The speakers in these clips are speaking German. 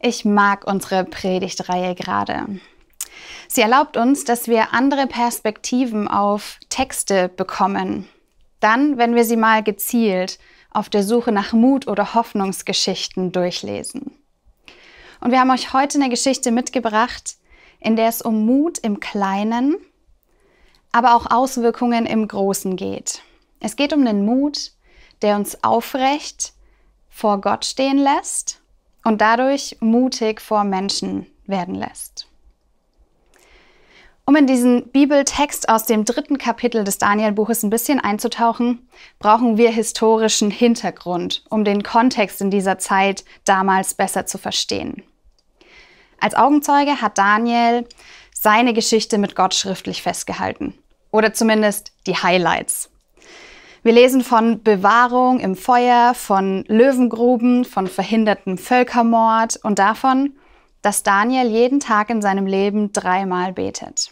Ich mag unsere Predigtreihe gerade. Sie erlaubt uns, dass wir andere Perspektiven auf Texte bekommen. Dann, wenn wir sie mal gezielt auf der Suche nach Mut oder Hoffnungsgeschichten durchlesen. Und wir haben euch heute eine Geschichte mitgebracht, in der es um Mut im Kleinen, aber auch Auswirkungen im Großen geht. Es geht um den Mut, der uns aufrecht vor Gott stehen lässt und dadurch mutig vor Menschen werden lässt. Um in diesen Bibeltext aus dem dritten Kapitel des Daniel-Buches ein bisschen einzutauchen, brauchen wir historischen Hintergrund, um den Kontext in dieser Zeit damals besser zu verstehen. Als Augenzeuge hat Daniel seine Geschichte mit Gott schriftlich festgehalten. Oder zumindest die Highlights. Wir lesen von Bewahrung im Feuer, von Löwengruben, von verhindertem Völkermord und davon, dass Daniel jeden Tag in seinem Leben dreimal betet.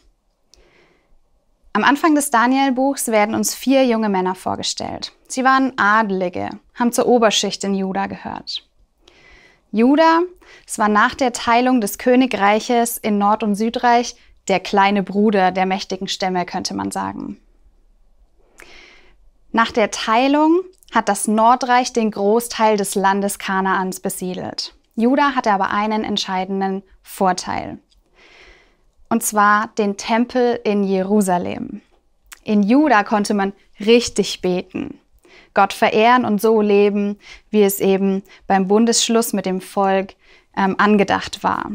Am Anfang des Daniel-Buchs werden uns vier junge Männer vorgestellt. Sie waren Adlige, haben zur Oberschicht in Juda gehört. Juda, es war nach der Teilung des Königreiches in Nord- und Südreich der kleine Bruder der mächtigen Stämme, könnte man sagen. Nach der Teilung hat das Nordreich den Großteil des Landes Kanaans besiedelt. Juda hatte aber einen entscheidenden Vorteil. Und zwar den Tempel in Jerusalem. In Juda konnte man richtig beten, Gott verehren und so leben, wie es eben beim Bundesschluss mit dem Volk ähm, angedacht war.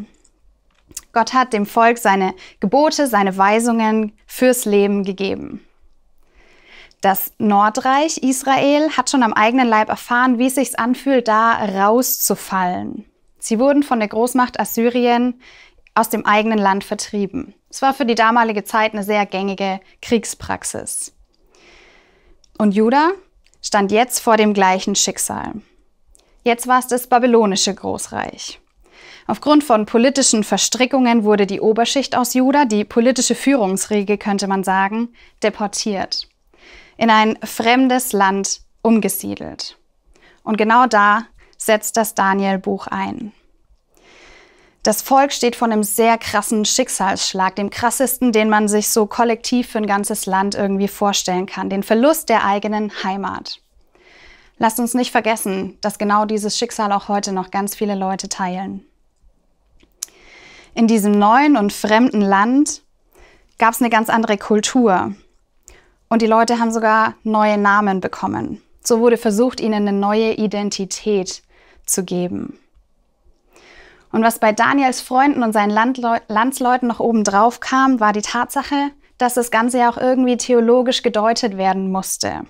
Gott hat dem Volk seine Gebote, seine Weisungen fürs Leben gegeben. Das Nordreich Israel hat schon am eigenen Leib erfahren, wie es sich anfühlt, da rauszufallen. Sie wurden von der Großmacht Assyrien aus dem eigenen Land vertrieben. Es war für die damalige Zeit eine sehr gängige Kriegspraxis. Und Juda stand jetzt vor dem gleichen Schicksal. Jetzt war es das babylonische Großreich. Aufgrund von politischen Verstrickungen wurde die Oberschicht aus Juda, die politische Führungsriege könnte man sagen, deportiert in ein fremdes Land umgesiedelt. Und genau da setzt das Daniel-Buch ein. Das Volk steht vor einem sehr krassen Schicksalsschlag, dem krassesten, den man sich so kollektiv für ein ganzes Land irgendwie vorstellen kann, den Verlust der eigenen Heimat. Lasst uns nicht vergessen, dass genau dieses Schicksal auch heute noch ganz viele Leute teilen. In diesem neuen und fremden Land gab es eine ganz andere Kultur, und die Leute haben sogar neue Namen bekommen. So wurde versucht, ihnen eine neue Identität zu geben. Und was bei Daniels Freunden und seinen Landleu Landsleuten noch oben drauf kam, war die Tatsache, dass das Ganze ja auch irgendwie theologisch gedeutet werden musste.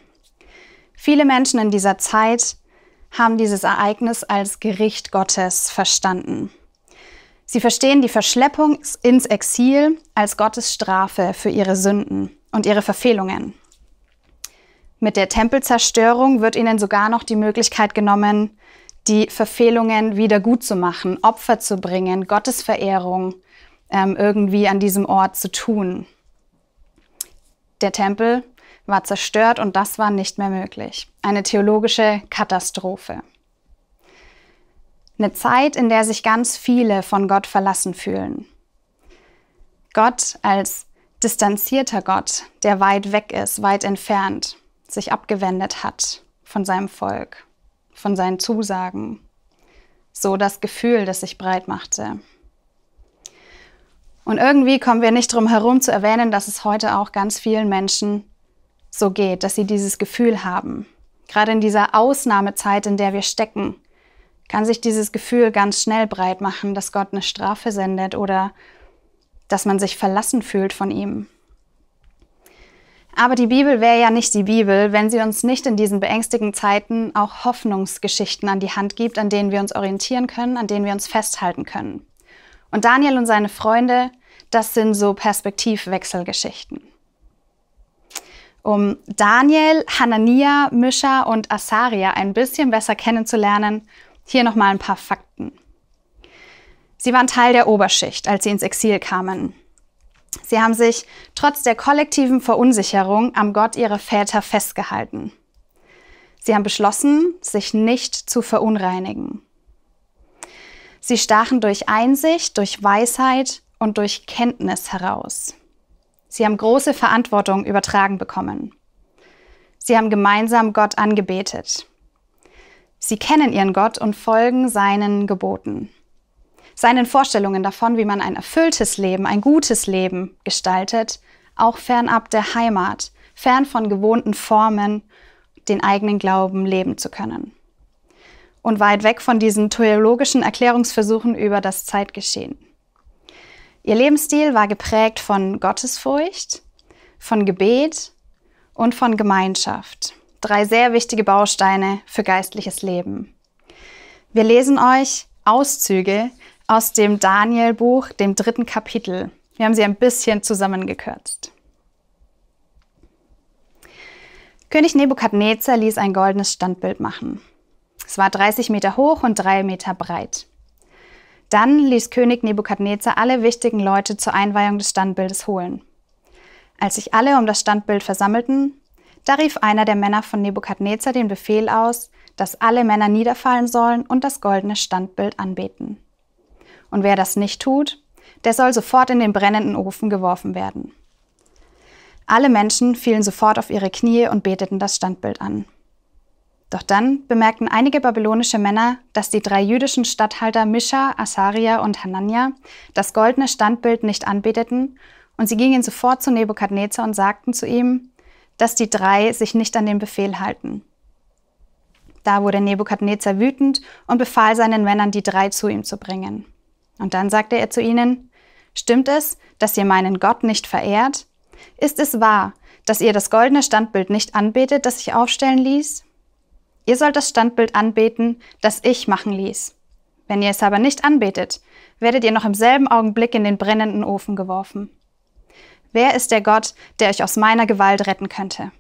Viele Menschen in dieser Zeit haben dieses Ereignis als Gericht Gottes verstanden. Sie verstehen die Verschleppung ins Exil als Gottes Strafe für ihre Sünden und ihre Verfehlungen. Mit der Tempelzerstörung wird ihnen sogar noch die Möglichkeit genommen, die Verfehlungen wieder gut zu machen, Opfer zu bringen, Gottesverehrung ähm, irgendwie an diesem Ort zu tun. Der Tempel war zerstört und das war nicht mehr möglich. Eine theologische Katastrophe. Eine Zeit, in der sich ganz viele von Gott verlassen fühlen. Gott als distanzierter Gott, der weit weg ist, weit entfernt, sich abgewendet hat von seinem Volk, von seinen Zusagen. So das Gefühl, das sich breit machte. Und irgendwie kommen wir nicht drum herum zu erwähnen, dass es heute auch ganz vielen Menschen so geht, dass sie dieses Gefühl haben. Gerade in dieser Ausnahmezeit, in der wir stecken, kann sich dieses Gefühl ganz schnell breit machen, dass Gott eine Strafe sendet oder dass man sich verlassen fühlt von ihm. Aber die Bibel wäre ja nicht die Bibel, wenn sie uns nicht in diesen beängstigenden Zeiten auch Hoffnungsgeschichten an die Hand gibt, an denen wir uns orientieren können, an denen wir uns festhalten können. Und Daniel und seine Freunde, das sind so Perspektivwechselgeschichten. Um Daniel, Hanania, Mischa und Asaria ein bisschen besser kennenzulernen, hier nochmal ein paar Fakten. Sie waren Teil der Oberschicht, als sie ins Exil kamen. Sie haben sich trotz der kollektiven Verunsicherung am Gott ihrer Väter festgehalten. Sie haben beschlossen, sich nicht zu verunreinigen. Sie stachen durch Einsicht, durch Weisheit und durch Kenntnis heraus. Sie haben große Verantwortung übertragen bekommen. Sie haben gemeinsam Gott angebetet. Sie kennen ihren Gott und folgen seinen Geboten, seinen Vorstellungen davon, wie man ein erfülltes Leben, ein gutes Leben gestaltet, auch fernab der Heimat, fern von gewohnten Formen, den eigenen Glauben leben zu können. Und weit weg von diesen theologischen Erklärungsversuchen über das Zeitgeschehen. Ihr Lebensstil war geprägt von Gottesfurcht, von Gebet und von Gemeinschaft. Drei sehr wichtige Bausteine für geistliches Leben. Wir lesen euch Auszüge aus dem Daniel-Buch, dem dritten Kapitel. Wir haben sie ein bisschen zusammengekürzt. König Nebukadnezar ließ ein goldenes Standbild machen. Es war 30 Meter hoch und drei Meter breit. Dann ließ König Nebukadnezar alle wichtigen Leute zur Einweihung des Standbildes holen. Als sich alle um das Standbild versammelten, da rief einer der Männer von Nebukadnezar den Befehl aus, dass alle Männer niederfallen sollen und das goldene Standbild anbeten. Und wer das nicht tut, der soll sofort in den brennenden Ofen geworfen werden. Alle Menschen fielen sofort auf ihre Knie und beteten das Standbild an. Doch dann bemerkten einige babylonische Männer, dass die drei jüdischen Statthalter Mischa, Asaria und Hanania das goldene Standbild nicht anbeteten, und sie gingen sofort zu Nebukadnezar und sagten zu ihm, dass die drei sich nicht an den Befehl halten. Da wurde Nebukadnezar wütend und befahl seinen Männern, die drei zu ihm zu bringen. Und dann sagte er zu ihnen, Stimmt es, dass ihr meinen Gott nicht verehrt? Ist es wahr, dass ihr das goldene Standbild nicht anbetet, das ich aufstellen ließ? Ihr sollt das Standbild anbeten, das ich machen ließ. Wenn ihr es aber nicht anbetet, werdet ihr noch im selben Augenblick in den brennenden Ofen geworfen. Wer ist der Gott, der euch aus meiner Gewalt retten könnte?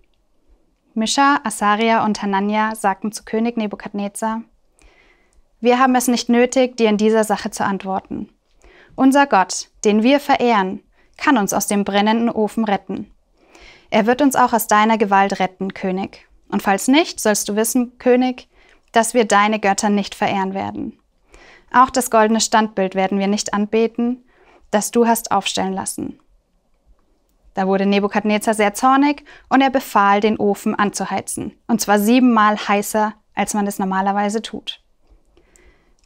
Mischa, Asaria und Hanania sagten zu König Nebukadnezar, wir haben es nicht nötig, dir in dieser Sache zu antworten. Unser Gott, den wir verehren, kann uns aus dem brennenden Ofen retten. Er wird uns auch aus deiner Gewalt retten, König. Und falls nicht, sollst du wissen, König, dass wir deine Götter nicht verehren werden. Auch das goldene Standbild werden wir nicht anbeten, das du hast aufstellen lassen. Da wurde Nebukadnezar sehr zornig und er befahl, den Ofen anzuheizen, und zwar siebenmal heißer, als man es normalerweise tut.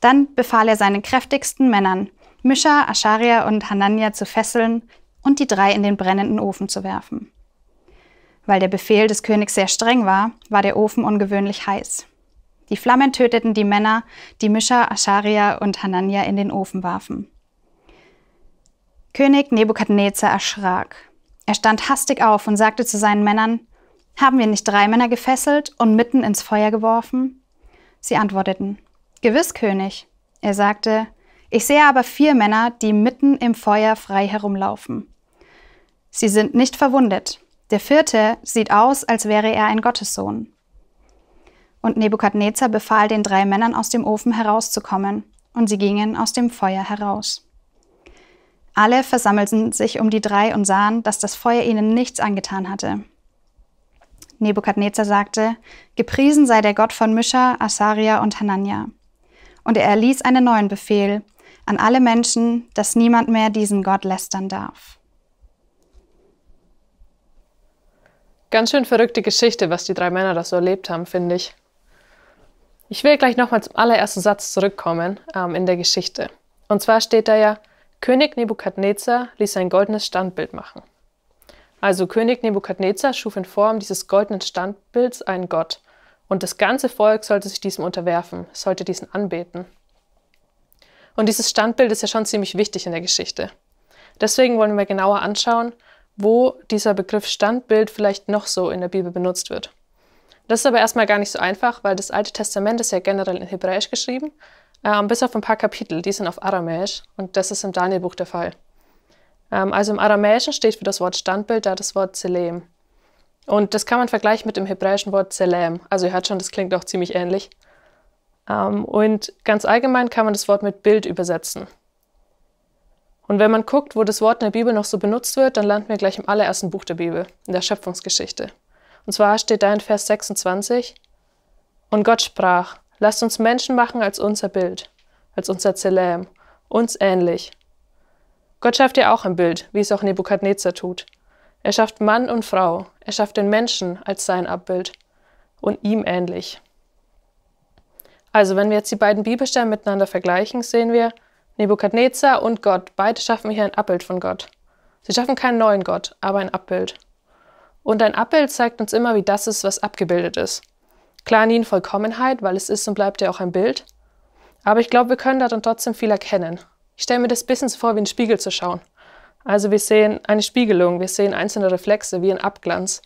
Dann befahl er seinen kräftigsten Männern, Mischa, Ascharia und Hanania zu fesseln und die drei in den brennenden Ofen zu werfen. Weil der Befehl des Königs sehr streng war, war der Ofen ungewöhnlich heiß. Die Flammen töteten die Männer, die Mischa, Ascharia und Hanania in den Ofen warfen. König Nebukadnezar erschrak. Er stand hastig auf und sagte zu seinen Männern, haben wir nicht drei Männer gefesselt und mitten ins Feuer geworfen? Sie antworteten, Gewiss, König. Er sagte, ich sehe aber vier Männer, die mitten im Feuer frei herumlaufen. Sie sind nicht verwundet. Der vierte sieht aus, als wäre er ein Gottessohn. Und Nebukadnezar befahl den drei Männern aus dem Ofen herauszukommen, und sie gingen aus dem Feuer heraus. Alle versammelten sich um die drei und sahen, dass das Feuer ihnen nichts angetan hatte. Nebukadnezar sagte, Gepriesen sei der Gott von Mischa, Asaria und Hanania und er erließ einen neuen Befehl an alle Menschen, dass niemand mehr diesen Gott lästern darf. Ganz schön verrückte Geschichte, was die drei Männer da so erlebt haben, finde ich. Ich will gleich nochmal zum allerersten Satz zurückkommen ähm, in der Geschichte. Und zwar steht da ja, König Nebukadnezar ließ ein goldenes Standbild machen. Also König Nebukadnezar schuf in Form dieses goldenen Standbilds einen Gott und das ganze Volk sollte sich diesem unterwerfen, sollte diesen anbeten. Und dieses Standbild ist ja schon ziemlich wichtig in der Geschichte. Deswegen wollen wir genauer anschauen, wo dieser Begriff Standbild vielleicht noch so in der Bibel benutzt wird. Das ist aber erstmal gar nicht so einfach, weil das Alte Testament ist ja generell in Hebräisch geschrieben, äh, bis auf ein paar Kapitel, die sind auf Aramäisch und das ist im Danielbuch der Fall. Ähm, also im Aramäischen steht für das Wort Standbild da das Wort Zelem. Und das kann man vergleichen mit dem hebräischen Wort Selam. Also ihr hört schon, das klingt auch ziemlich ähnlich. Ähm, und ganz allgemein kann man das Wort mit Bild übersetzen. Und wenn man guckt, wo das Wort in der Bibel noch so benutzt wird, dann landen wir gleich im allerersten Buch der Bibel, in der Schöpfungsgeschichte. Und zwar steht da in Vers 26, Und Gott sprach, lasst uns Menschen machen als unser Bild, als unser Zeläm, uns ähnlich. Gott schafft ja auch ein Bild, wie es auch Nebukadnezar tut. Er schafft Mann und Frau, er schafft den Menschen als sein Abbild und ihm ähnlich. Also, wenn wir jetzt die beiden Bibelstellen miteinander vergleichen, sehen wir, Nebukadnezar und Gott, beide schaffen hier ein Abbild von Gott. Sie schaffen keinen neuen Gott, aber ein Abbild. Und ein Abbild zeigt uns immer, wie das ist, was abgebildet ist. Klar nie in Vollkommenheit, weil es ist und bleibt ja auch ein Bild. Aber ich glaube, wir können da dann trotzdem viel erkennen. Ich stelle mir das bisschen vor, wie ein Spiegel zu schauen. Also wir sehen eine Spiegelung, wir sehen einzelne Reflexe wie ein Abglanz.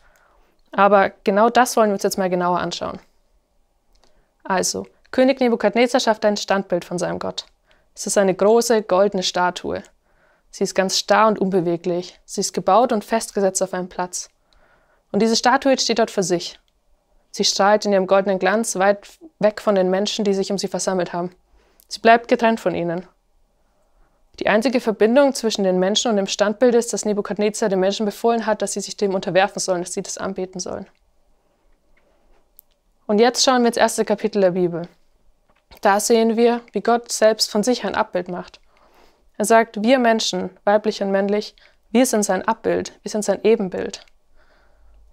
Aber genau das wollen wir uns jetzt mal genauer anschauen. Also, König Nebukadnezar schafft ein Standbild von seinem Gott. Es ist eine große goldene Statue. Sie ist ganz starr und unbeweglich. Sie ist gebaut und festgesetzt auf einem Platz. Und diese Statue steht dort für sich. Sie strahlt in ihrem goldenen Glanz weit weg von den Menschen, die sich um sie versammelt haben. Sie bleibt getrennt von ihnen. Die einzige Verbindung zwischen den Menschen und dem Standbild ist, dass Nebukadnezar den Menschen befohlen hat, dass sie sich dem unterwerfen sollen, dass sie das anbeten sollen. Und jetzt schauen wir ins erste Kapitel der Bibel. Da sehen wir, wie Gott selbst von sich ein Abbild macht. Er sagt, wir Menschen, weiblich und männlich, wir sind sein Abbild, wir sind sein Ebenbild.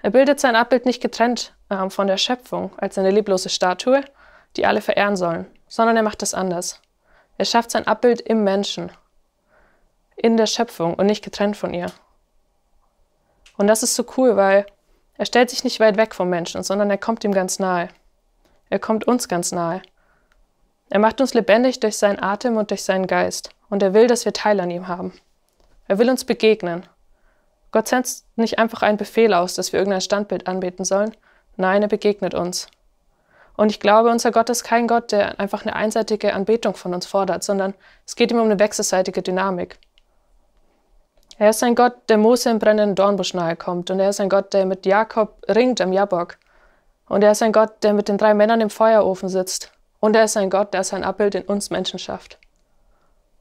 Er bildet sein Abbild nicht getrennt äh, von der Schöpfung als eine leblose Statue, die alle verehren sollen, sondern er macht es anders. Er schafft sein Abbild im Menschen, in der Schöpfung und nicht getrennt von ihr. Und das ist so cool, weil er stellt sich nicht weit weg vom Menschen, sondern er kommt ihm ganz nahe. Er kommt uns ganz nahe. Er macht uns lebendig durch seinen Atem und durch seinen Geist. Und er will, dass wir Teil an ihm haben. Er will uns begegnen. Gott setzt nicht einfach einen Befehl aus, dass wir irgendein Standbild anbeten sollen. Nein, er begegnet uns. Und ich glaube, unser Gott ist kein Gott, der einfach eine einseitige Anbetung von uns fordert, sondern es geht ihm um eine wechselseitige Dynamik. Er ist ein Gott, der Mose im brennenden Dornbusch nahe kommt. Und er ist ein Gott, der mit Jakob ringt am Jabok. Und er ist ein Gott, der mit den drei Männern im Feuerofen sitzt. Und er ist ein Gott, der sein Abbild in uns Menschen schafft.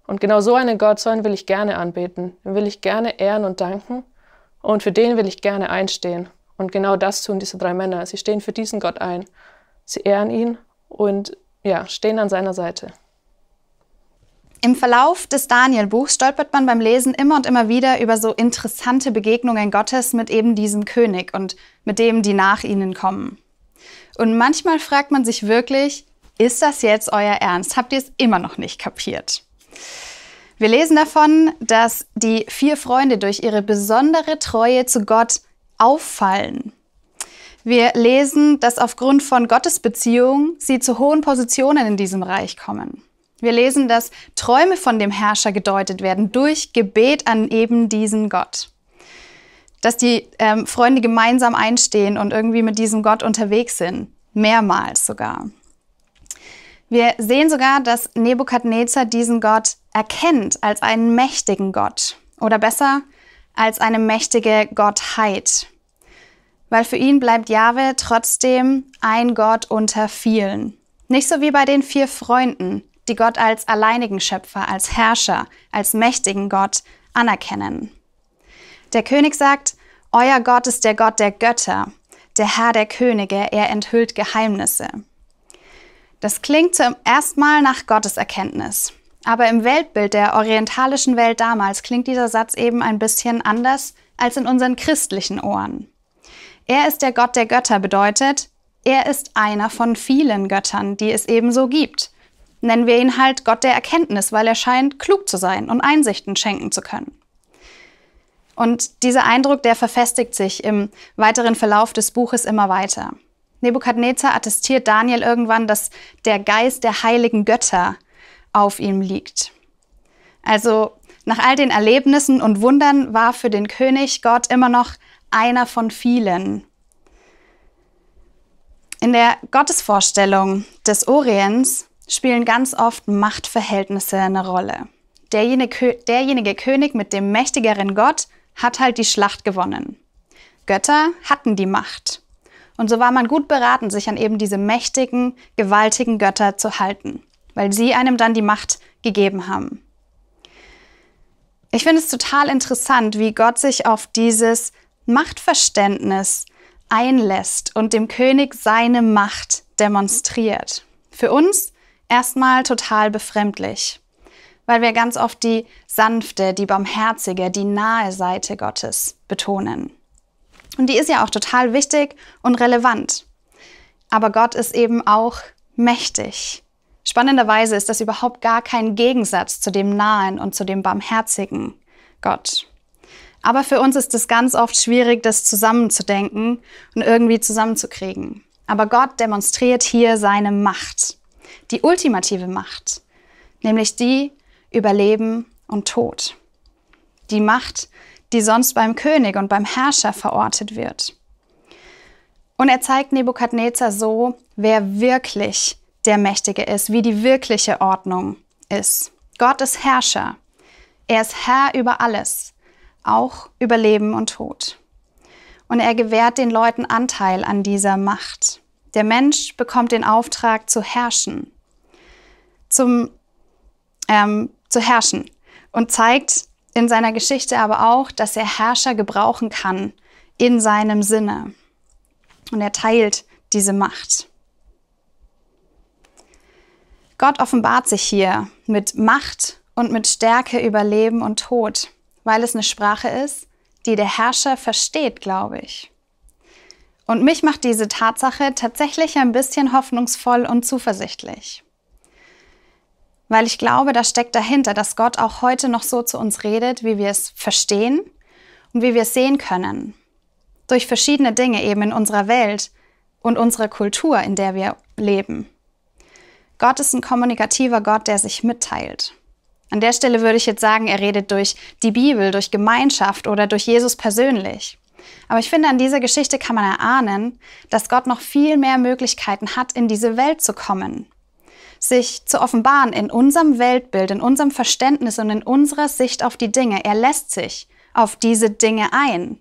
Und genau so einen Gott, so einen will ich gerne anbeten. Den will ich gerne ehren und danken. Und für den will ich gerne einstehen. Und genau das tun diese drei Männer. Sie stehen für diesen Gott ein. Sie ehren ihn und ja, stehen an seiner Seite. Im Verlauf des Daniel-Buchs stolpert man beim Lesen immer und immer wieder über so interessante Begegnungen Gottes mit eben diesem König und mit dem, die nach ihnen kommen. Und manchmal fragt man sich wirklich, ist das jetzt euer Ernst? Habt ihr es immer noch nicht kapiert? Wir lesen davon, dass die vier Freunde durch ihre besondere Treue zu Gott auffallen. Wir lesen, dass aufgrund von Gottes Beziehung sie zu hohen Positionen in diesem Reich kommen. Wir lesen, dass Träume von dem Herrscher gedeutet werden durch Gebet an eben diesen Gott. Dass die ähm, Freunde gemeinsam einstehen und irgendwie mit diesem Gott unterwegs sind. Mehrmals sogar. Wir sehen sogar, dass Nebukadnezar diesen Gott erkennt als einen mächtigen Gott. Oder besser, als eine mächtige Gottheit. Weil für ihn bleibt Jahwe trotzdem ein Gott unter vielen. Nicht so wie bei den vier Freunden, die Gott als alleinigen Schöpfer, als Herrscher, als mächtigen Gott anerkennen. Der König sagt, Euer Gott ist der Gott der Götter, der Herr der Könige, er enthüllt Geheimnisse. Das klingt zum ersten Mal nach Gotteserkenntnis. Aber im Weltbild der orientalischen Welt damals klingt dieser Satz eben ein bisschen anders als in unseren christlichen Ohren. Er ist der Gott der Götter bedeutet, er ist einer von vielen Göttern, die es ebenso gibt nennen wir ihn halt Gott der Erkenntnis, weil er scheint klug zu sein und Einsichten schenken zu können. Und dieser Eindruck, der verfestigt sich im weiteren Verlauf des Buches immer weiter. Nebukadnezar attestiert Daniel irgendwann, dass der Geist der heiligen Götter auf ihm liegt. Also nach all den Erlebnissen und Wundern war für den König Gott immer noch einer von vielen. In der Gottesvorstellung des Orients spielen ganz oft Machtverhältnisse eine Rolle. Derjenige, derjenige König mit dem mächtigeren Gott hat halt die Schlacht gewonnen. Götter hatten die Macht. Und so war man gut beraten, sich an eben diese mächtigen, gewaltigen Götter zu halten, weil sie einem dann die Macht gegeben haben. Ich finde es total interessant, wie Gott sich auf dieses Machtverständnis einlässt und dem König seine Macht demonstriert. Für uns erstmal total befremdlich, weil wir ganz oft die sanfte, die barmherzige, die nahe Seite Gottes betonen. Und die ist ja auch total wichtig und relevant. Aber Gott ist eben auch mächtig. Spannenderweise ist das überhaupt gar kein Gegensatz zu dem nahen und zu dem barmherzigen Gott. Aber für uns ist es ganz oft schwierig, das zusammenzudenken und irgendwie zusammenzukriegen. Aber Gott demonstriert hier seine Macht, die ultimative Macht, nämlich die über Leben und Tod. Die Macht, die sonst beim König und beim Herrscher verortet wird. Und er zeigt Nebukadnezar so, wer wirklich der Mächtige ist, wie die wirkliche Ordnung ist. Gott ist Herrscher. Er ist Herr über alles, auch über Leben und Tod. Und er gewährt den Leuten Anteil an dieser Macht. Der Mensch bekommt den Auftrag zu herrschen, zum, ähm, zu herrschen und zeigt in seiner Geschichte aber auch, dass er Herrscher gebrauchen kann in seinem Sinne. Und er teilt diese Macht. Gott offenbart sich hier mit Macht und mit Stärke über Leben und Tod, weil es eine Sprache ist, die der Herrscher versteht, glaube ich. Und mich macht diese Tatsache tatsächlich ein bisschen hoffnungsvoll und zuversichtlich. Weil ich glaube, da steckt dahinter, dass Gott auch heute noch so zu uns redet, wie wir es verstehen und wie wir es sehen können. Durch verschiedene Dinge eben in unserer Welt und unserer Kultur, in der wir leben. Gott ist ein kommunikativer Gott, der sich mitteilt. An der Stelle würde ich jetzt sagen, er redet durch die Bibel, durch Gemeinschaft oder durch Jesus persönlich. Aber ich finde, an dieser Geschichte kann man erahnen, dass Gott noch viel mehr Möglichkeiten hat, in diese Welt zu kommen, sich zu offenbaren in unserem Weltbild, in unserem Verständnis und in unserer Sicht auf die Dinge. Er lässt sich auf diese Dinge ein.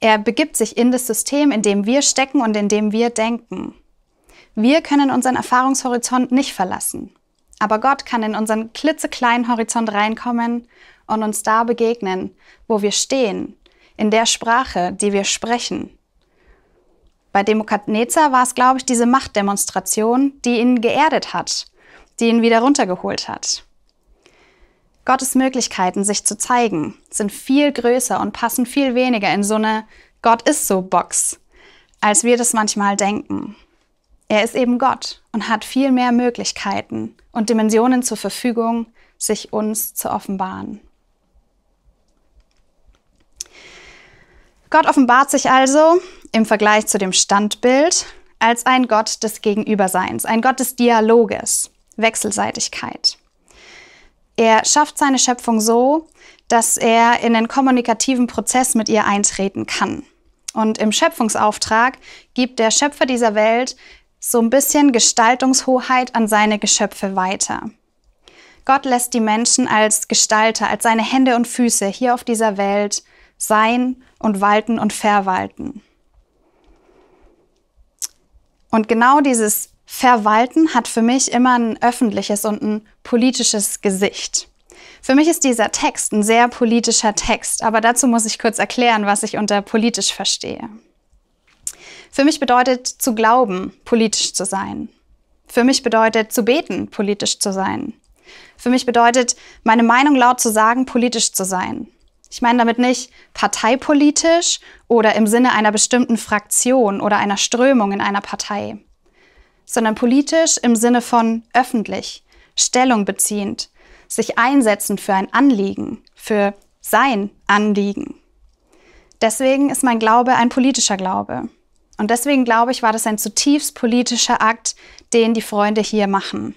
Er begibt sich in das System, in dem wir stecken und in dem wir denken. Wir können unseren Erfahrungshorizont nicht verlassen. Aber Gott kann in unseren klitzekleinen Horizont reinkommen und uns da begegnen, wo wir stehen, in der Sprache, die wir sprechen. Bei Demokadnezar war es, glaube ich, diese Machtdemonstration, die ihn geerdet hat, die ihn wieder runtergeholt hat. Gottes Möglichkeiten, sich zu zeigen, sind viel größer und passen viel weniger in so eine Gott ist so Box, als wir das manchmal denken. Er ist eben Gott und hat viel mehr Möglichkeiten und Dimensionen zur Verfügung, sich uns zu offenbaren. Gott offenbart sich also im Vergleich zu dem Standbild als ein Gott des Gegenüberseins, ein Gott des Dialoges, Wechselseitigkeit. Er schafft seine Schöpfung so, dass er in den kommunikativen Prozess mit ihr eintreten kann. Und im Schöpfungsauftrag gibt der Schöpfer dieser Welt so ein bisschen Gestaltungshoheit an seine Geschöpfe weiter. Gott lässt die Menschen als Gestalter, als seine Hände und Füße hier auf dieser Welt sein und walten und verwalten. Und genau dieses Verwalten hat für mich immer ein öffentliches und ein politisches Gesicht. Für mich ist dieser Text ein sehr politischer Text, aber dazu muss ich kurz erklären, was ich unter politisch verstehe. Für mich bedeutet zu glauben, politisch zu sein. Für mich bedeutet zu beten, politisch zu sein. Für mich bedeutet, meine Meinung laut zu sagen, politisch zu sein. Ich meine damit nicht parteipolitisch oder im Sinne einer bestimmten Fraktion oder einer Strömung in einer Partei, sondern politisch im Sinne von öffentlich, Stellung beziehend, sich einsetzen für ein Anliegen, für sein Anliegen. Deswegen ist mein Glaube ein politischer Glaube. Und deswegen glaube ich, war das ein zutiefst politischer Akt, den die Freunde hier machen.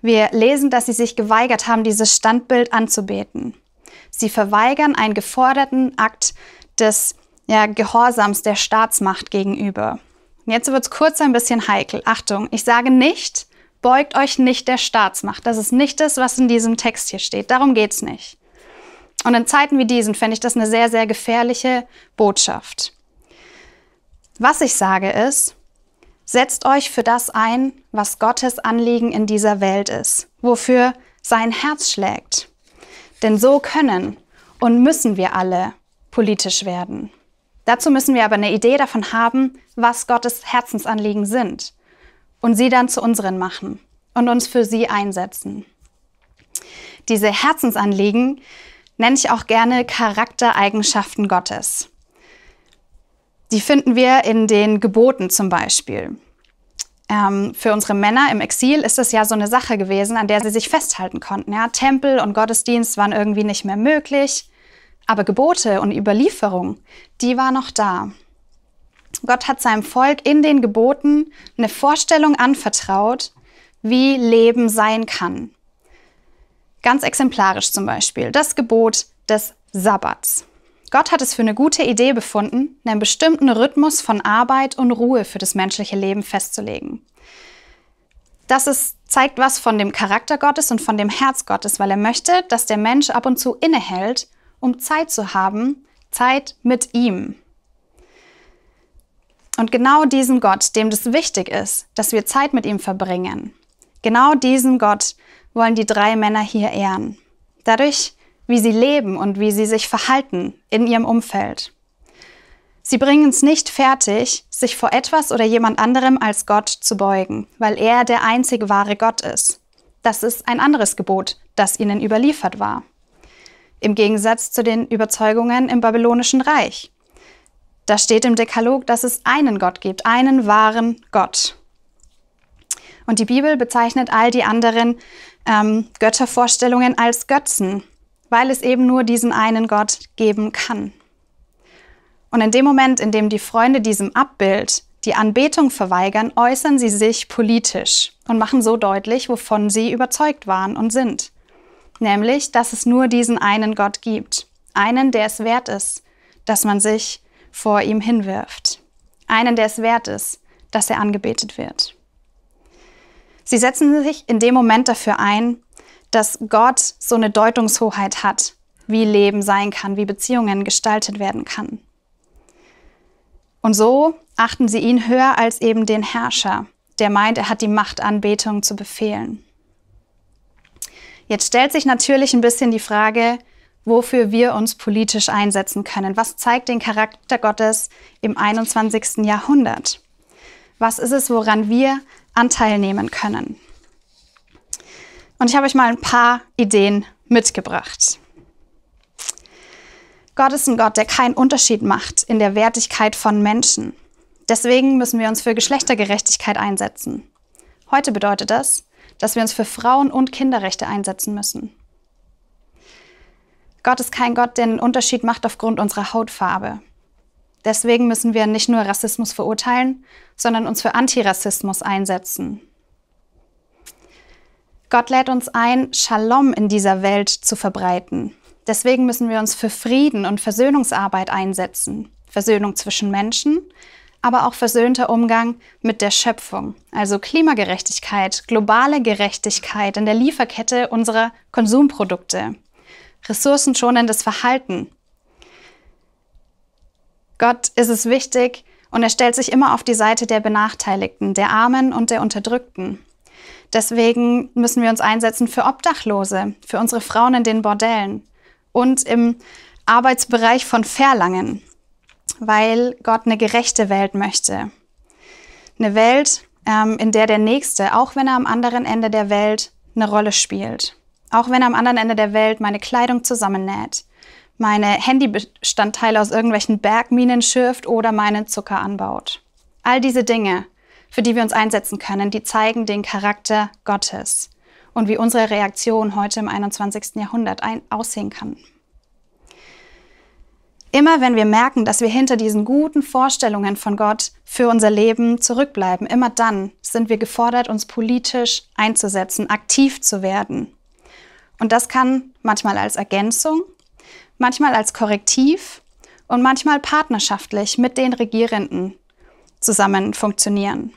Wir lesen, dass sie sich geweigert haben, dieses Standbild anzubeten. Sie verweigern einen geforderten Akt des ja, Gehorsams der Staatsmacht gegenüber. Jetzt wird es kurz ein bisschen heikel. Achtung, ich sage nicht, beugt euch nicht der Staatsmacht. Das ist nicht das, was in diesem Text hier steht. Darum geht es nicht. Und in Zeiten wie diesen fände ich das eine sehr, sehr gefährliche Botschaft. Was ich sage ist, setzt euch für das ein, was Gottes Anliegen in dieser Welt ist, wofür sein Herz schlägt. Denn so können und müssen wir alle politisch werden. Dazu müssen wir aber eine Idee davon haben, was Gottes Herzensanliegen sind und sie dann zu unseren machen und uns für sie einsetzen. Diese Herzensanliegen nenne ich auch gerne Charaktereigenschaften Gottes. Die finden wir in den Geboten zum Beispiel. Ähm, für unsere Männer im Exil ist das ja so eine Sache gewesen, an der sie sich festhalten konnten. Ja? Tempel und Gottesdienst waren irgendwie nicht mehr möglich, aber Gebote und Überlieferung, die war noch da. Gott hat seinem Volk in den Geboten eine Vorstellung anvertraut, wie Leben sein kann. Ganz exemplarisch zum Beispiel das Gebot des Sabbats. Gott hat es für eine gute Idee befunden, einen bestimmten Rhythmus von Arbeit und Ruhe für das menschliche Leben festzulegen. Das ist, zeigt was von dem Charakter Gottes und von dem Herz Gottes, weil er möchte, dass der Mensch ab und zu innehält, um Zeit zu haben, Zeit mit ihm. Und genau diesen Gott, dem das wichtig ist, dass wir Zeit mit ihm verbringen, genau diesen Gott wollen die drei Männer hier ehren. Dadurch, wie sie leben und wie sie sich verhalten in ihrem Umfeld. Sie bringen es nicht fertig, sich vor etwas oder jemand anderem als Gott zu beugen, weil er der einzige wahre Gott ist. Das ist ein anderes Gebot, das ihnen überliefert war. Im Gegensatz zu den Überzeugungen im babylonischen Reich. Da steht im Dekalog, dass es einen Gott gibt, einen wahren Gott. Und die Bibel bezeichnet all die anderen ähm, Göttervorstellungen als Götzen, weil es eben nur diesen einen Gott geben kann. Und in dem Moment, in dem die Freunde diesem Abbild die Anbetung verweigern, äußern sie sich politisch und machen so deutlich, wovon sie überzeugt waren und sind. Nämlich, dass es nur diesen einen Gott gibt. Einen, der es wert ist, dass man sich vor ihm hinwirft. Einen, der es wert ist, dass er angebetet wird. Sie setzen sich in dem Moment dafür ein, dass Gott so eine Deutungshoheit hat, wie Leben sein kann, wie Beziehungen gestaltet werden kann. Und so achten sie ihn höher als eben den Herrscher, der meint, er hat die Macht, Anbetung zu befehlen. Jetzt stellt sich natürlich ein bisschen die Frage, wofür wir uns politisch einsetzen können. Was zeigt den Charakter Gottes im 21. Jahrhundert? Was ist es, woran wir Anteil nehmen können. Und ich habe euch mal ein paar Ideen mitgebracht. Gott ist ein Gott, der keinen Unterschied macht in der Wertigkeit von Menschen. Deswegen müssen wir uns für Geschlechtergerechtigkeit einsetzen. Heute bedeutet das, dass wir uns für Frauen- und Kinderrechte einsetzen müssen. Gott ist kein Gott, der einen Unterschied macht aufgrund unserer Hautfarbe. Deswegen müssen wir nicht nur Rassismus verurteilen, sondern uns für Antirassismus einsetzen. Gott lädt uns ein, Shalom in dieser Welt zu verbreiten. Deswegen müssen wir uns für Frieden und Versöhnungsarbeit einsetzen. Versöhnung zwischen Menschen, aber auch versöhnter Umgang mit der Schöpfung, also Klimagerechtigkeit, globale Gerechtigkeit in der Lieferkette unserer Konsumprodukte, ressourcenschonendes Verhalten, Gott ist es wichtig und er stellt sich immer auf die Seite der Benachteiligten, der Armen und der Unterdrückten. Deswegen müssen wir uns einsetzen für Obdachlose, für unsere Frauen in den Bordellen und im Arbeitsbereich von Verlangen, weil Gott eine gerechte Welt möchte. Eine Welt, ähm, in der der Nächste, auch wenn er am anderen Ende der Welt eine Rolle spielt, auch wenn er am anderen Ende der Welt meine Kleidung zusammennäht, meine Handybestandteile aus irgendwelchen Bergminen schürft oder meinen Zucker anbaut. All diese Dinge, für die wir uns einsetzen können, die zeigen den Charakter Gottes und wie unsere Reaktion heute im 21. Jahrhundert aussehen kann. Immer wenn wir merken, dass wir hinter diesen guten Vorstellungen von Gott für unser Leben zurückbleiben, immer dann sind wir gefordert, uns politisch einzusetzen, aktiv zu werden. Und das kann manchmal als Ergänzung, manchmal als Korrektiv und manchmal partnerschaftlich mit den Regierenden zusammen funktionieren.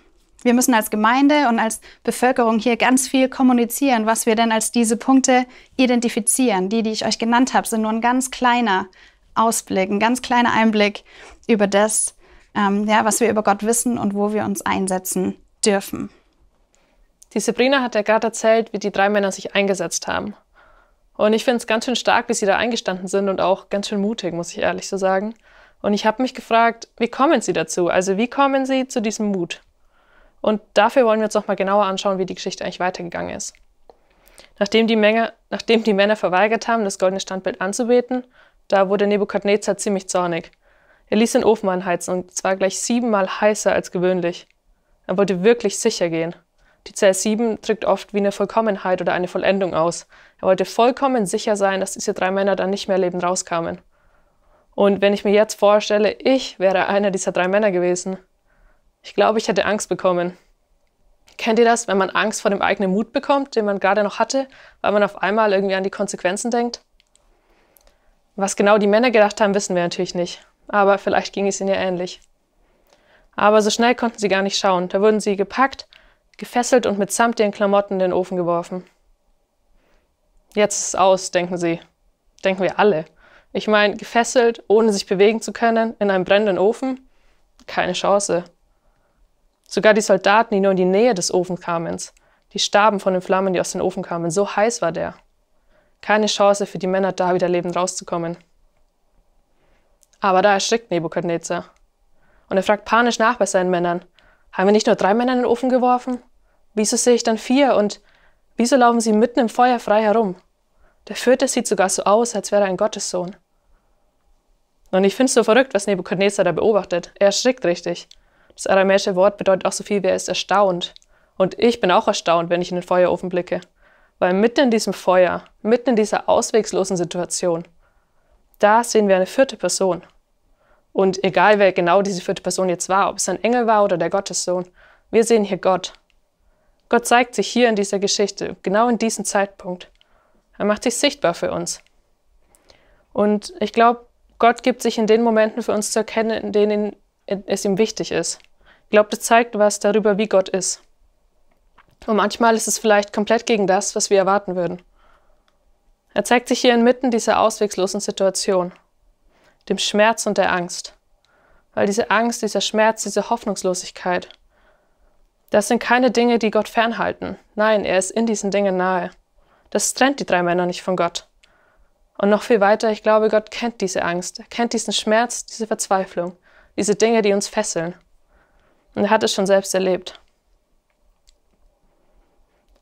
Wir müssen als Gemeinde und als Bevölkerung hier ganz viel kommunizieren, was wir denn als diese Punkte identifizieren. Die, die ich euch genannt habe, sind nur ein ganz kleiner Ausblick, ein ganz kleiner Einblick über das, ähm, ja, was wir über Gott wissen und wo wir uns einsetzen dürfen. Die Sabrina hat ja gerade erzählt, wie die drei Männer sich eingesetzt haben. Und ich finde es ganz schön stark, wie sie da eingestanden sind und auch ganz schön mutig, muss ich ehrlich so sagen. Und ich habe mich gefragt, wie kommen sie dazu? Also wie kommen sie zu diesem Mut? Und dafür wollen wir uns noch mal genauer anschauen, wie die Geschichte eigentlich weitergegangen ist. Nachdem die, Menge, nachdem die Männer verweigert haben, das goldene Standbild anzubeten, da wurde Nebukadnezar ziemlich zornig. Er ließ den Ofen anheizen und zwar gleich siebenmal heißer als gewöhnlich. Er wollte wirklich sicher gehen. Die Zahl 7 drückt oft wie eine Vollkommenheit oder eine Vollendung aus. Er wollte vollkommen sicher sein, dass diese drei Männer dann nicht mehr lebend rauskamen. Und wenn ich mir jetzt vorstelle, ich wäre einer dieser drei Männer gewesen, ich glaube, ich hätte Angst bekommen. Kennt ihr das, wenn man Angst vor dem eigenen Mut bekommt, den man gerade noch hatte, weil man auf einmal irgendwie an die Konsequenzen denkt? Was genau die Männer gedacht haben, wissen wir natürlich nicht. Aber vielleicht ging es ihnen ja ähnlich. Aber so schnell konnten sie gar nicht schauen. Da wurden sie gepackt, gefesselt und mitsamt ihren Klamotten in den Ofen geworfen. Jetzt ist es aus, denken sie. Denken wir alle. Ich meine, gefesselt, ohne sich bewegen zu können, in einem brennenden Ofen? Keine Chance. Sogar die Soldaten, die nur in die Nähe des Ofens kamen, die starben von den Flammen, die aus dem Ofen kamen. So heiß war der. Keine Chance für die Männer, da wieder lebend rauszukommen. Aber da erschrickt Nebukadnezar. Und er fragt panisch nach bei seinen Männern. Haben wir nicht nur drei Männer in den Ofen geworfen? Wieso sehe ich dann vier und wieso laufen sie mitten im Feuer frei herum? Der vierte sieht sogar so aus, als wäre er ein Gottessohn. Und ich finde es so verrückt, was Nebukadnezar da beobachtet. Er erschrickt richtig. Das aramäische Wort bedeutet auch so viel wie er ist erstaunt. Und ich bin auch erstaunt, wenn ich in den Feuerofen blicke. Weil mitten in diesem Feuer, mitten in dieser auswegslosen Situation, da sehen wir eine vierte Person. Und egal wer genau diese vierte Person jetzt war, ob es ein Engel war oder der Gottessohn, wir sehen hier Gott. Gott zeigt sich hier in dieser Geschichte, genau in diesem Zeitpunkt. Er macht sich sichtbar für uns. Und ich glaube, Gott gibt sich in den Momenten für uns zu erkennen, in denen es ihm wichtig ist. Ich glaube, das zeigt was darüber, wie Gott ist. Und manchmal ist es vielleicht komplett gegen das, was wir erwarten würden. Er zeigt sich hier inmitten dieser ausweglosen Situation, dem Schmerz und der Angst. Weil diese Angst, dieser Schmerz, diese Hoffnungslosigkeit, das sind keine Dinge, die Gott fernhalten. Nein, er ist in diesen Dingen nahe. Das trennt die drei Männer nicht von Gott. Und noch viel weiter, ich glaube, Gott kennt diese Angst, er kennt diesen Schmerz, diese Verzweiflung, diese Dinge, die uns fesseln. Und er hat es schon selbst erlebt.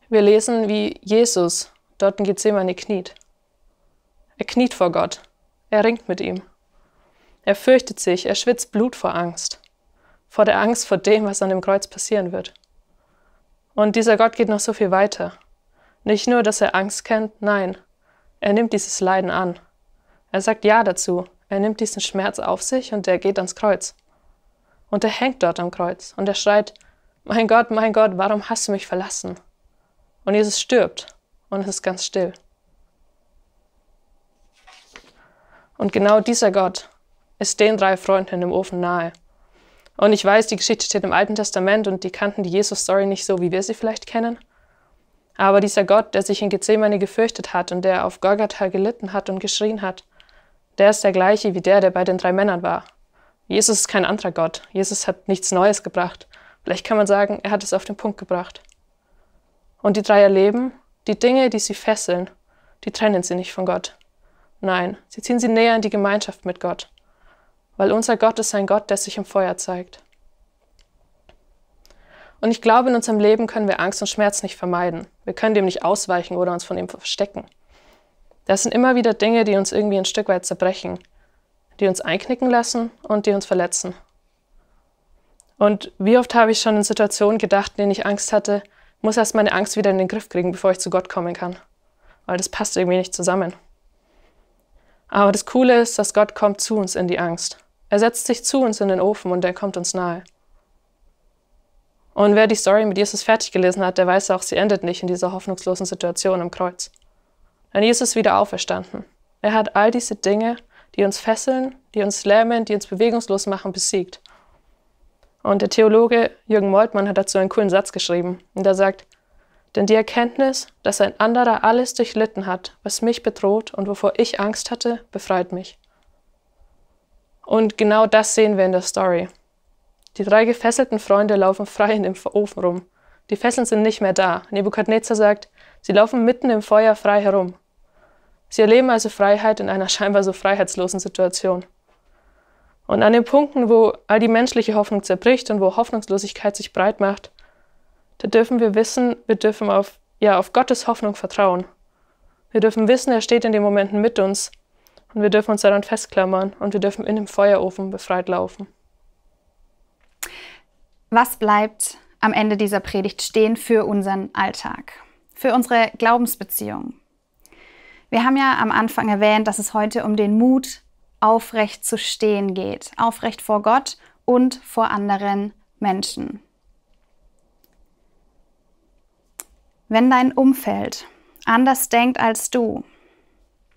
Wir lesen, wie Jesus dort in Gethsemane kniet. Er kniet vor Gott. Er ringt mit ihm. Er fürchtet sich, er schwitzt Blut vor Angst. Vor der Angst vor dem, was an dem Kreuz passieren wird. Und dieser Gott geht noch so viel weiter. Nicht nur, dass er Angst kennt, nein, er nimmt dieses Leiden an. Er sagt Ja dazu. Er nimmt diesen Schmerz auf sich und er geht ans Kreuz. Und er hängt dort am Kreuz und er schreit, mein Gott, mein Gott, warum hast du mich verlassen? Und Jesus stirbt und es ist ganz still. Und genau dieser Gott ist den drei Freunden im Ofen nahe. Und ich weiß, die Geschichte steht im Alten Testament und die kannten die Jesus-Story nicht so, wie wir sie vielleicht kennen. Aber dieser Gott, der sich in Gethsemane gefürchtet hat und der auf Golgatha gelitten hat und geschrien hat, der ist der gleiche wie der, der bei den drei Männern war. Jesus ist kein anderer Gott. Jesus hat nichts Neues gebracht. Vielleicht kann man sagen, er hat es auf den Punkt gebracht. Und die drei erleben, die Dinge, die sie fesseln, die trennen sie nicht von Gott. Nein, sie ziehen sie näher in die Gemeinschaft mit Gott. Weil unser Gott ist ein Gott, der sich im Feuer zeigt. Und ich glaube, in unserem Leben können wir Angst und Schmerz nicht vermeiden. Wir können dem nicht ausweichen oder uns von ihm verstecken. Das sind immer wieder Dinge, die uns irgendwie ein Stück weit zerbrechen, die uns einknicken lassen und die uns verletzen. Und wie oft habe ich schon in Situationen gedacht, in denen ich Angst hatte, muss erst meine Angst wieder in den Griff kriegen, bevor ich zu Gott kommen kann. Weil das passt irgendwie nicht zusammen. Aber das Coole ist, dass Gott kommt zu uns in die Angst. Er setzt sich zu uns in den Ofen und er kommt uns nahe. Und wer die Story mit Jesus fertig gelesen hat, der weiß auch, sie endet nicht in dieser hoffnungslosen Situation am Kreuz. Denn Jesus ist wieder auferstanden. Er hat all diese Dinge, die uns fesseln, die uns lähmen, die uns bewegungslos machen, besiegt. Und der Theologe Jürgen Moltmann hat dazu einen coolen Satz geschrieben. Und er sagt, denn die Erkenntnis, dass ein anderer alles durchlitten hat, was mich bedroht und wovor ich Angst hatte, befreit mich. Und genau das sehen wir in der Story. Die drei gefesselten Freunde laufen frei in dem Ofen rum. Die Fesseln sind nicht mehr da. Nebukadnezar sagt, sie laufen mitten im Feuer frei herum. Sie erleben also Freiheit in einer scheinbar so freiheitslosen Situation. Und an den Punkten, wo all die menschliche Hoffnung zerbricht und wo Hoffnungslosigkeit sich breit macht, da dürfen wir wissen, wir dürfen auf, ja, auf Gottes Hoffnung vertrauen. Wir dürfen wissen, er steht in den Momenten mit uns und wir dürfen uns daran festklammern und wir dürfen in dem Feuerofen befreit laufen. Was bleibt am Ende dieser Predigt stehen für unseren Alltag, für unsere Glaubensbeziehung? Wir haben ja am Anfang erwähnt, dass es heute um den Mut, aufrecht zu stehen geht, aufrecht vor Gott und vor anderen Menschen. Wenn dein Umfeld anders denkt als du,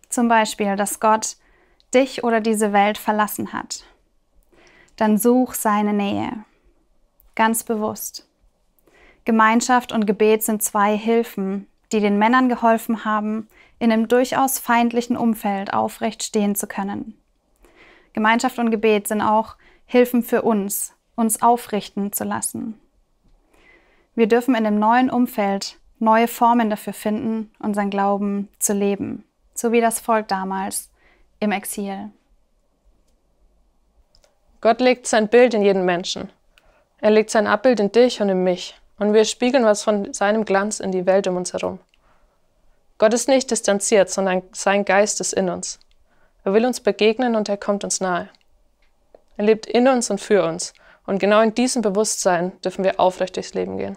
zum Beispiel, dass Gott dich oder diese Welt verlassen hat, dann such seine Nähe. Ganz bewusst. Gemeinschaft und Gebet sind zwei Hilfen, die den Männern geholfen haben, in einem durchaus feindlichen Umfeld aufrecht stehen zu können. Gemeinschaft und Gebet sind auch Hilfen für uns, uns aufrichten zu lassen. Wir dürfen in dem neuen Umfeld neue Formen dafür finden, unseren Glauben zu leben, so wie das Volk damals im Exil. Gott legt sein Bild in jeden Menschen. Er legt sein Abbild in dich und in mich. Und wir spiegeln was von seinem Glanz in die Welt um uns herum. Gott ist nicht distanziert, sondern sein Geist ist in uns. Er will uns begegnen und er kommt uns nahe. Er lebt in uns und für uns. Und genau in diesem Bewusstsein dürfen wir aufrecht durchs Leben gehen.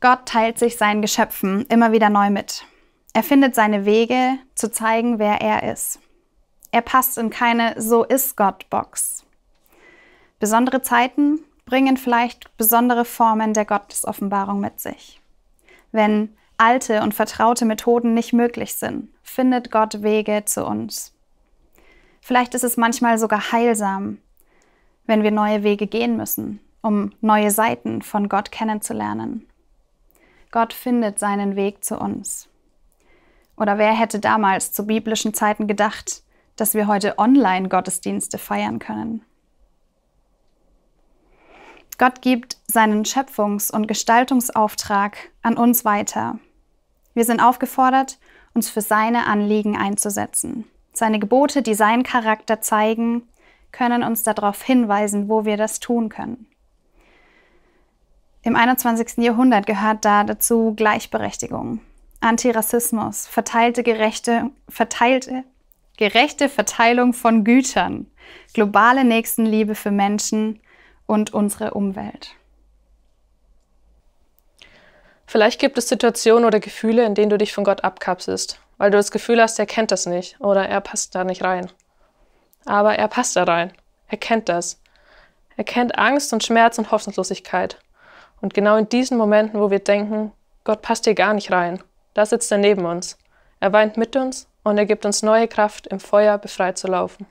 Gott teilt sich seinen Geschöpfen immer wieder neu mit. Er findet seine Wege, zu zeigen, wer er ist. Er passt in keine So ist Gott-Box. Besondere Zeiten bringen vielleicht besondere Formen der Gottesoffenbarung mit sich. Wenn alte und vertraute Methoden nicht möglich sind, findet Gott Wege zu uns. Vielleicht ist es manchmal sogar heilsam, wenn wir neue Wege gehen müssen, um neue Seiten von Gott kennenzulernen. Gott findet seinen Weg zu uns. Oder wer hätte damals zu biblischen Zeiten gedacht, dass wir heute Online-Gottesdienste feiern können? Gott gibt seinen Schöpfungs- und Gestaltungsauftrag an uns weiter. Wir sind aufgefordert, uns für seine Anliegen einzusetzen. Seine Gebote, die seinen Charakter zeigen, können uns darauf hinweisen, wo wir das tun können. Im 21. Jahrhundert gehört da dazu Gleichberechtigung, Antirassismus, verteilte gerechte, verteilte, gerechte Verteilung von Gütern, globale Nächstenliebe für Menschen und unsere Umwelt. Vielleicht gibt es Situationen oder Gefühle, in denen du dich von Gott abkapselst, weil du das Gefühl hast, er kennt das nicht oder er passt da nicht rein. Aber er passt da rein. Er kennt das. Er kennt Angst und Schmerz und Hoffnungslosigkeit. Und genau in diesen Momenten, wo wir denken, Gott passt hier gar nicht rein, da sitzt er neben uns. Er weint mit uns und er gibt uns neue Kraft, im Feuer befreit zu laufen.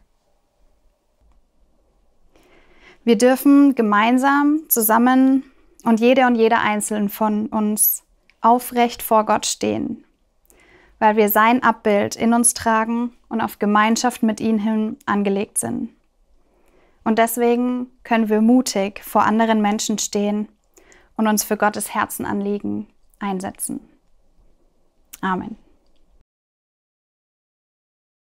Wir dürfen gemeinsam zusammen und jede und jeder einzelne von uns aufrecht vor Gott stehen, weil wir sein Abbild in uns tragen und auf Gemeinschaft mit ihm hin angelegt sind. Und deswegen können wir mutig vor anderen Menschen stehen und uns für Gottes Herzenanliegen einsetzen. Amen.